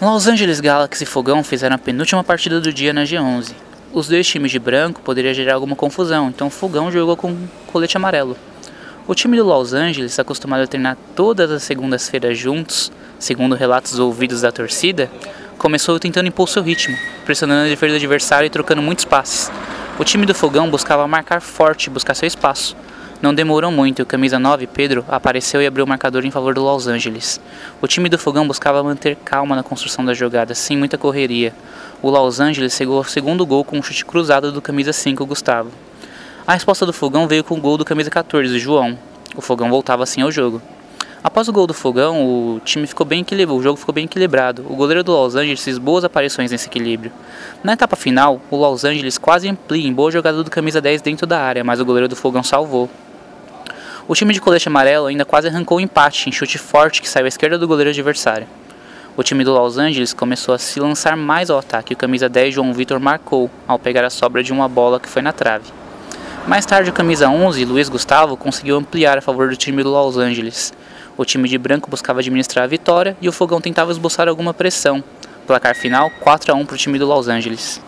Los Angeles Galaxy e Fogão fizeram a penúltima partida do dia na G11. Os dois times de branco poderiam gerar alguma confusão, então Fogão jogou com colete amarelo. O time do Los Angeles, acostumado a treinar todas as segundas-feiras juntos, segundo relatos ouvidos da torcida, começou tentando impor seu ritmo, pressionando a defesa do adversário e trocando muitos passes. O time do Fogão buscava marcar forte e buscar seu espaço. Não demorou muito e o camisa 9, Pedro, apareceu e abriu o marcador em favor do Los Angeles. O time do Fogão buscava manter calma na construção da jogada, sem muita correria. O Los Angeles chegou ao segundo gol com um chute cruzado do camisa 5, Gustavo. A resposta do Fogão veio com o gol do camisa 14, João. O Fogão voltava assim ao jogo. Após o gol do Fogão, o time ficou bem equilibrado, o jogo ficou bem equilibrado. O goleiro do Los Angeles fez boas aparições nesse equilíbrio. Na etapa final, o Los Angeles quase amplia em boa jogada do camisa 10 dentro da área, mas o goleiro do Fogão salvou. O time de colete amarelo ainda quase arrancou o empate em chute forte que saiu à esquerda do goleiro adversário. O time do Los Angeles começou a se lançar mais ao ataque e o camisa 10 João Vitor marcou ao pegar a sobra de uma bola que foi na trave. Mais tarde, o camisa 11 Luiz Gustavo conseguiu ampliar a favor do time do Los Angeles. O time de branco buscava administrar a vitória e o Fogão tentava esboçar alguma pressão. Placar final 4 a 1 para o time do Los Angeles.